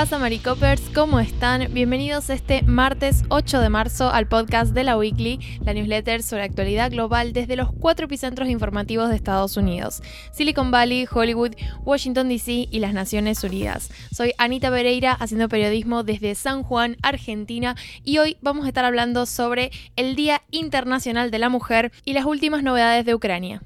pasa, Maricopers? ¿Cómo están? Bienvenidos este martes 8 de marzo al podcast de la Weekly, la newsletter sobre actualidad global desde los cuatro epicentros informativos de Estados Unidos: Silicon Valley, Hollywood, Washington DC y las Naciones Unidas. Soy Anita Pereira, haciendo periodismo desde San Juan, Argentina, y hoy vamos a estar hablando sobre el Día Internacional de la Mujer y las últimas novedades de Ucrania.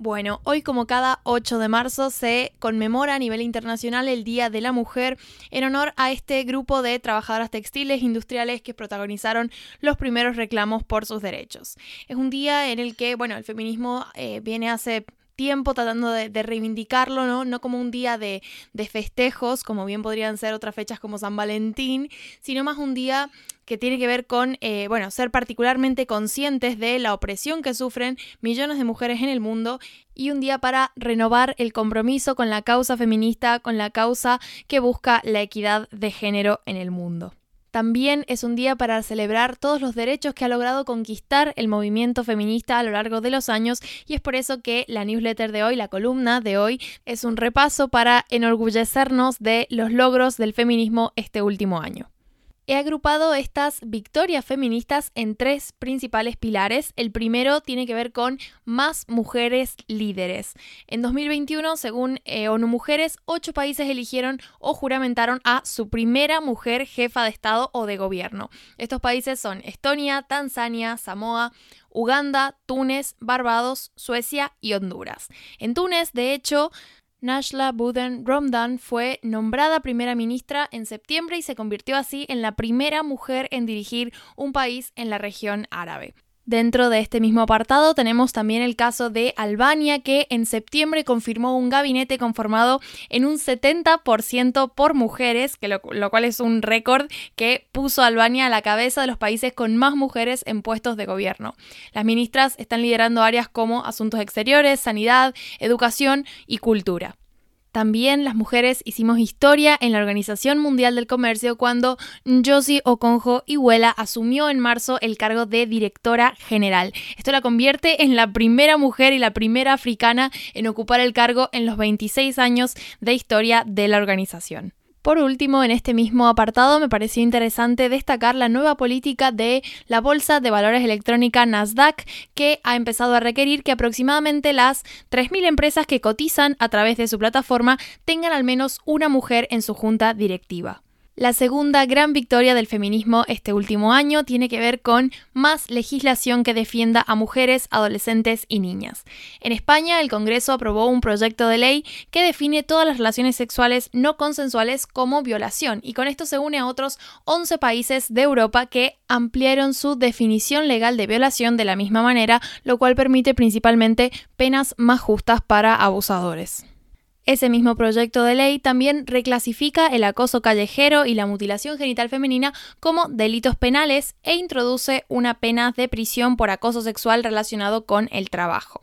Bueno, hoy como cada 8 de marzo se conmemora a nivel internacional el Día de la Mujer en honor a este grupo de trabajadoras textiles industriales que protagonizaron los primeros reclamos por sus derechos. Es un día en el que, bueno, el feminismo eh, viene hace tiempo tratando de, reivindicarlo, ¿no? No como un día de, festejos, como bien podrían ser otras fechas como San Valentín, sino más un día que tiene que ver con, eh, bueno, ser particularmente conscientes de la opresión que sufren millones de mujeres en el mundo y un día para renovar el compromiso con la causa feminista, con la causa que busca la equidad de género en el mundo. También es un día para celebrar todos los derechos que ha logrado conquistar el movimiento feminista a lo largo de los años y es por eso que la newsletter de hoy, la columna de hoy, es un repaso para enorgullecernos de los logros del feminismo este último año. He agrupado estas victorias feministas en tres principales pilares. El primero tiene que ver con más mujeres líderes. En 2021, según eh, ONU Mujeres, ocho países eligieron o juramentaron a su primera mujer jefa de Estado o de gobierno. Estos países son Estonia, Tanzania, Samoa, Uganda, Túnez, Barbados, Suecia y Honduras. En Túnez, de hecho, Nashla Buden Romdan fue nombrada primera ministra en septiembre y se convirtió así en la primera mujer en dirigir un país en la región árabe. Dentro de este mismo apartado tenemos también el caso de Albania, que en septiembre confirmó un gabinete conformado en un 70% por mujeres, que lo, lo, cual es un récord que puso a Albania a la cabeza de los países con más mujeres en puestos de gobierno. Las ministras están liderando áreas como asuntos exteriores, sanidad, educación y cultura. También las mujeres hicimos historia en la Organización Mundial del Comercio cuando Josie Okonjo Iweala asumió en marzo el cargo de directora general. Esto la convierte en la primera mujer y la primera africana en ocupar el cargo en los 26 años de historia de la organización. Por último, en este mismo apartado me pareció interesante destacar la nueva política de la Bolsa de Valores Electrónica Nasdaq, que ha empezado a requerir que aproximadamente las 3.000 empresas que cotizan a través de su plataforma tengan al menos una mujer en su junta directiva. La segunda gran victoria del feminismo este último año tiene que ver con más legislación que defienda a mujeres, adolescentes y niñas. En España, el Congreso aprobó un proyecto de ley que define todas las relaciones sexuales no consensuales como violación y con esto se une a otros 11 países de Europa que ampliaron su definición legal de violación de la misma manera, lo cual permite principalmente penas más justas para abusadores. Ese mismo proyecto de ley también reclasifica el acoso callejero y la mutilación genital femenina como delitos penales e introduce una pena de prisión por acoso sexual relacionado con el trabajo.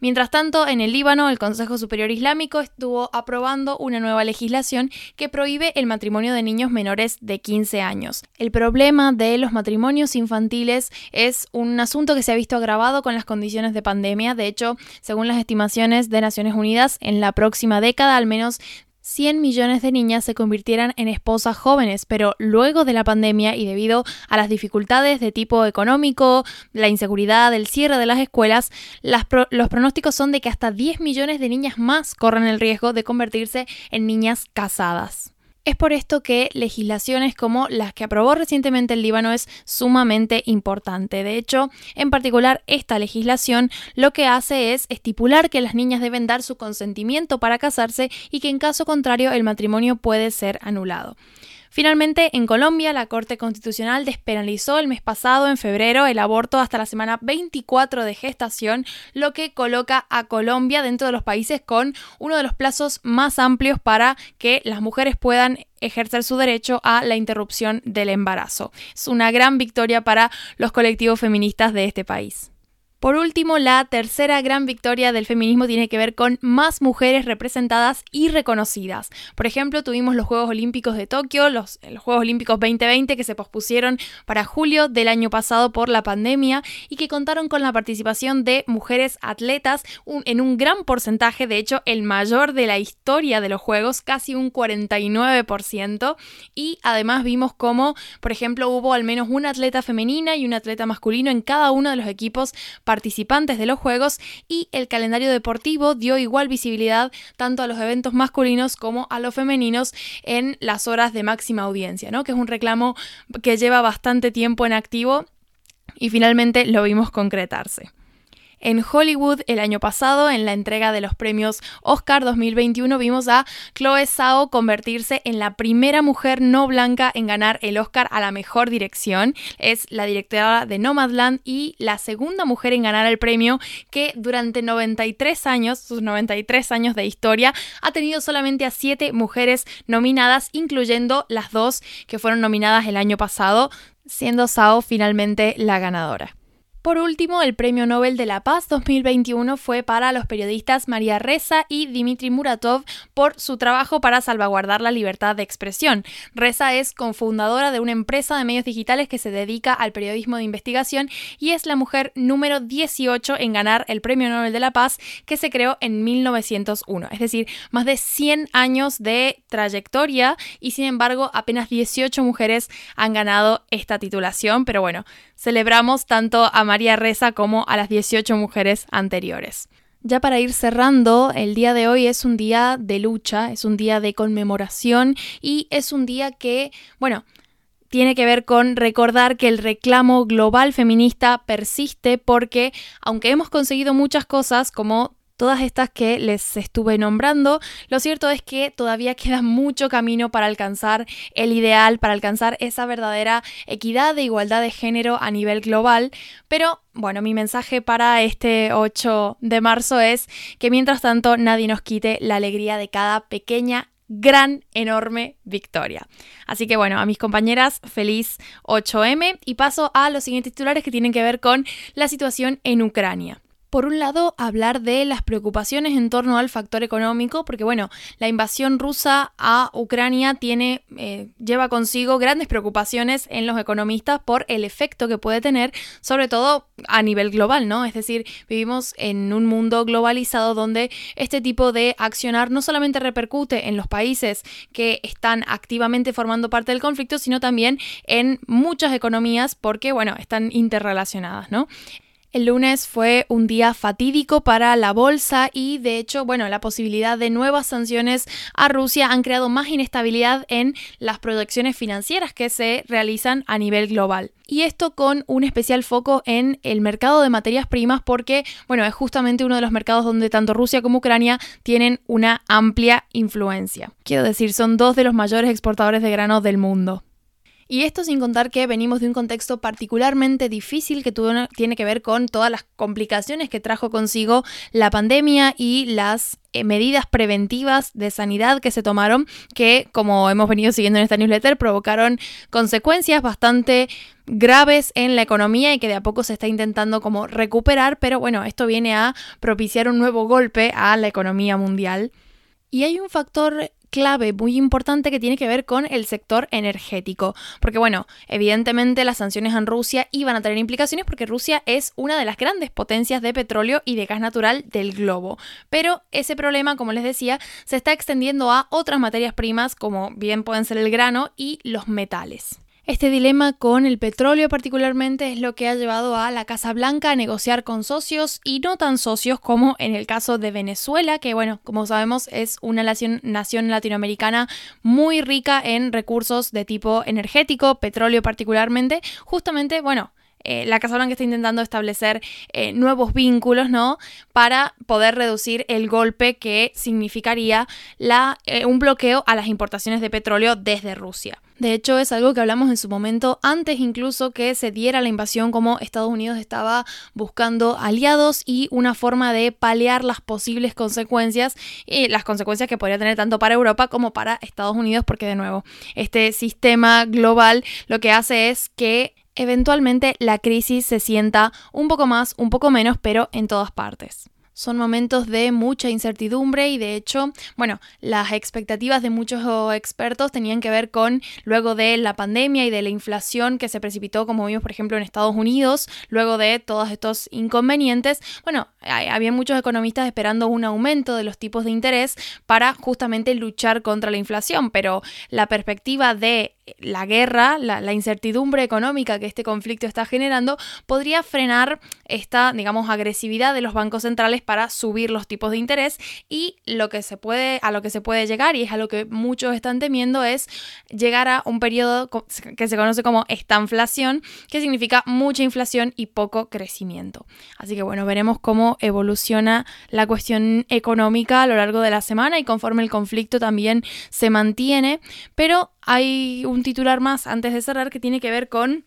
Mientras tanto, en el Líbano, el Consejo Superior Islámico estuvo aprobando una nueva legislación que prohíbe el matrimonio de niños menores de 15 años. El problema de los matrimonios infantiles es un asunto que se ha visto agravado con las condiciones de pandemia. De hecho, según las estimaciones de Naciones Unidas, en la próxima década al menos 100 millones de niñas se convirtieran en esposas jóvenes, pero luego de la pandemia y debido a las dificultades de tipo económico, la inseguridad, el cierre de las escuelas, los pronósticos son de que hasta 10 millones de niñas más corren el riesgo de convertirse en niñas casadas. Es por esto que legislaciones como las que aprobó recientemente el Líbano es sumamente importante. De hecho, en particular esta legislación lo que hace es estipular que las niñas deben dar su consentimiento para casarse y que en caso contrario el matrimonio puede ser anulado. Finalmente, en Colombia, la Corte Constitucional despenalizó el mes pasado, en febrero, el aborto hasta la semana 24 de gestación, lo que coloca a Colombia dentro de los países con uno de los plazos más amplios para que las mujeres puedan ejercer su derecho a la interrupción del embarazo. Es una gran victoria para los colectivos feministas de este país. Por último, la tercera gran victoria del feminismo tiene que ver con más mujeres representadas y reconocidas. Por ejemplo, tuvimos los Juegos Olímpicos de Tokio, los, Juegos Olímpicos 2020 que se pospusieron para julio del año pasado por la pandemia y que contaron con la participación de mujeres atletas en un gran porcentaje, de hecho el mayor de la historia de los Juegos, casi un 49%. Y además vimos cómo, por ejemplo, hubo al menos una atleta femenina y un atleta masculino en cada uno de los equipos de los Juegos y el calendario deportivo dio igual visibilidad tanto a los eventos masculinos como a los femeninos en las horas de máxima audiencia, ¿no? que es un reclamo que lleva bastante tiempo en activo y finalmente lo vimos concretarse. En Hollywood el año pasado, en la entrega de los premios Oscar 2021, vimos a Chloe Zhao convertirse en la primera mujer no blanca en ganar el Oscar a la mejor dirección. Es la directora de Nomadland y la segunda mujer en ganar el premio que durante 93 años, sus 93 años de historia, ha tenido solamente a 7 mujeres nominadas, incluyendo las dos que fueron nominadas el año pasado, siendo Zhao finalmente la ganadora. Por último, el Premio Nobel de la Paz 2021 fue para los periodistas María Reza y Dmitry Muratov por su trabajo para salvaguardar la libertad de expresión. Reza es cofundadora de una empresa de medios digitales que se dedica al periodismo de investigación y es la mujer número 18 en ganar el Premio Nobel de la Paz que se creó en 1901. Es decir, más de 100 años de trayectoria y sin embargo apenas 18 mujeres han ganado esta titulación. Pero bueno, celebramos tanto a María Reza como a las 18 mujeres anteriores. Ya para ir cerrando, el día de hoy es un día de lucha, es un día de conmemoración y es un día que, bueno, tiene que ver con recordar que el reclamo global feminista persiste porque, aunque hemos conseguido muchas cosas como todas estas que les estuve nombrando, lo cierto es que todavía queda mucho camino para alcanzar el ideal, para alcanzar esa verdadera equidad e igualdad de género a nivel global, pero bueno, mi mensaje para este 8 de marzo es que mientras tanto nadie nos quite la alegría de cada pequeña gran, enorme victoria. Así que bueno, a mis compañeras, feliz 8M y paso a los siguientes titulares que tienen que ver con la situación en Ucrania por un lado, hablar de las preocupaciones en torno al factor económico, porque bueno, la invasión rusa a Ucrania eh, lleva consigo grandes preocupaciones en los economistas por el efecto que puede tener, sobre todo a nivel global, ¿no? Es decir, vivimos en un mundo globalizado donde este tipo de accionar no solamente repercute en los países que están activamente formando parte del conflicto, sino también en muchas economías porque, bueno, están interrelacionadas, ¿no? El lunes fue un día fatídico para la bolsa y de hecho, bueno, la posibilidad de nuevas sanciones a Rusia han creado más inestabilidad en las proyecciones financieras que se realizan a nivel global. Y esto con un especial foco en el mercado de materias primas porque, bueno, es justamente uno de los mercados donde tanto Rusia como Ucrania tienen una amplia influencia. Quiero decir, son dos de los mayores exportadores de grano del mundo. Y esto sin contar que venimos de un contexto particularmente difícil que tiene que ver con todas las complicaciones que trajo consigo la pandemia y las eh, medidas preventivas de sanidad que se tomaron que, como hemos venido siguiendo en esta newsletter, provocaron consecuencias bastante graves en la economía y que de a poco se está intentando como recuperar, pero bueno, esto viene a propiciar un nuevo golpe a la economía mundial. Y hay un factor clave muy importante que tiene que ver con el sector energético. Porque bueno, evidentemente las sanciones en Rusia iban a tener implicaciones porque Rusia es una de las grandes potencias de petróleo y de gas natural del globo. Pero ese problema, como les decía, se está extendiendo a otras materias primas como bien pueden ser el grano y los metales. Este dilema con el petróleo particularmente es lo que ha llevado a la Casa Blanca a negociar con socios y no tan socios como en el caso de Venezuela, que bueno, como sabemos es una nación, latinoamericana muy rica en recursos de tipo energético, petróleo particularmente, justamente, bueno, eh, la Casa Blanca está intentando establecer eh, nuevos vínculos, ¿no? Para poder reducir el golpe que significaría eh, un bloqueo a las importaciones de petróleo desde Rusia. De hecho, es algo que hablamos en su momento, antes incluso que se diera la invasión, como Estados Unidos estaba buscando aliados y una forma de paliar las posibles consecuencias y las consecuencias que podría tener tanto para Europa como para Estados Unidos, porque de nuevo, este sistema global lo que hace es que eventualmente la crisis se sienta un poco más, un poco menos, pero en todas partes son momentos de mucha incertidumbre y de hecho, bueno, las expectativas de muchos expertos tenían que ver con luego de la pandemia y de la inflación que se precipitó, como vimos por ejemplo en Estados Unidos, luego de todos estos inconvenientes, bueno, había muchos economistas esperando un aumento de los tipos de interés para justamente luchar contra la inflación, pero la perspectiva de la guerra, la, incertidumbre económica que este conflicto está generando, podría frenar esta, digamos, agresividad de los bancos centrales para subir los tipos de interés y lo que se puede, a lo que se puede llegar, y es a lo que muchos están temiendo, es llegar a un periodo que se conoce como estanflación, que significa mucha inflación y poco crecimiento. Así que bueno, veremos cómo evoluciona la cuestión económica a lo largo de la semana y conforme el conflicto también se mantiene, pero hay un titular más antes de cerrar que tiene que ver con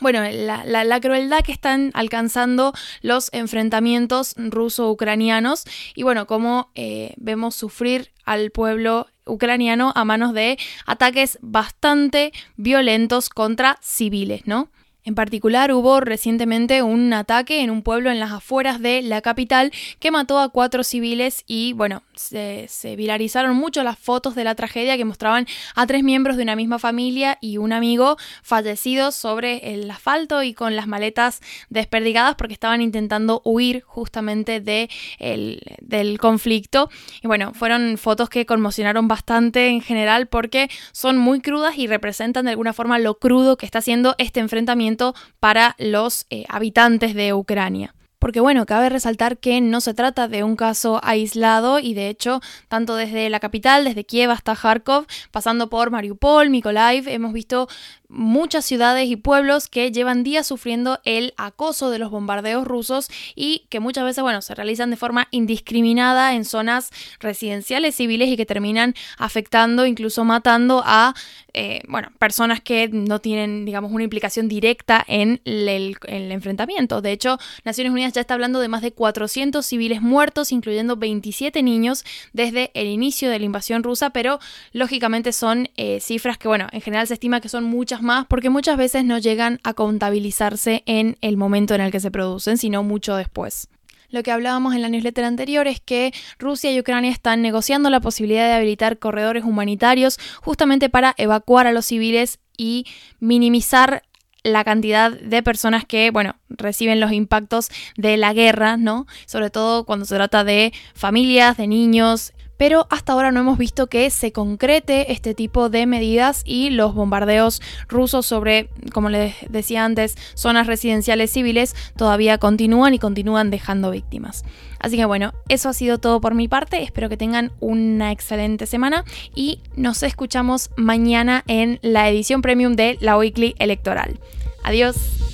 bueno, la, crueldad que están alcanzando los enfrentamientos ruso-ucranianos y bueno, cómo eh, vemos sufrir al pueblo ucraniano a manos de ataques bastante violentos contra civiles, ¿no? En particular, hubo recientemente un ataque en un pueblo en las afueras de la capital que mató a cuatro civiles y, bueno, se, viralizaron mucho las fotos de la tragedia que mostraban a tres miembros de una misma familia y un amigo fallecidos sobre el asfalto y con las maletas desperdigadas porque estaban intentando huir justamente de del conflicto. Y bueno, fueron fotos que conmocionaron bastante en general porque son muy crudas y representan de alguna forma lo crudo que está haciendo este enfrentamiento para los eh, habitantes de Ucrania. Porque bueno, cabe resaltar que no se trata de un caso aislado y de hecho, tanto desde la capital, desde Kiev hasta Kharkov, pasando por Mariupol, Mykolaiv, hemos visto muchas ciudades y pueblos que llevan días sufriendo el acoso de los bombardeos rusos y que muchas veces, bueno, se realizan de forma indiscriminada en zonas residenciales civiles y que terminan afectando, incluso matando a, eh, bueno, personas que no tienen, digamos, una implicación directa en el, el enfrentamiento. De hecho, Naciones Unidas ya está hablando de más de 400 civiles muertos, incluyendo 27 niños desde el inicio de la invasión rusa, pero lógicamente son eh, cifras que, bueno, en general se estima que son muchas más porque muchas veces no llegan a contabilizarse en el momento en el que se producen, sino mucho después. Lo que hablábamos en la newsletter anterior es que Rusia y Ucrania están negociando la posibilidad de habilitar corredores humanitarios justamente para evacuar a los civiles y minimizar la cantidad de personas que, bueno, reciben los impactos de la guerra, ¿no? Sobre todo cuando se trata de familias, de niños, pero hasta ahora no hemos visto que se concrete este tipo de medidas y los bombardeos rusos sobre, como les decía antes, zonas residenciales civiles todavía continúan y continúan dejando víctimas. Así que bueno, eso ha sido todo por mi parte, espero que tengan una excelente semana y nos escuchamos mañana en la edición premium de la Weekly Electoral. Adiós.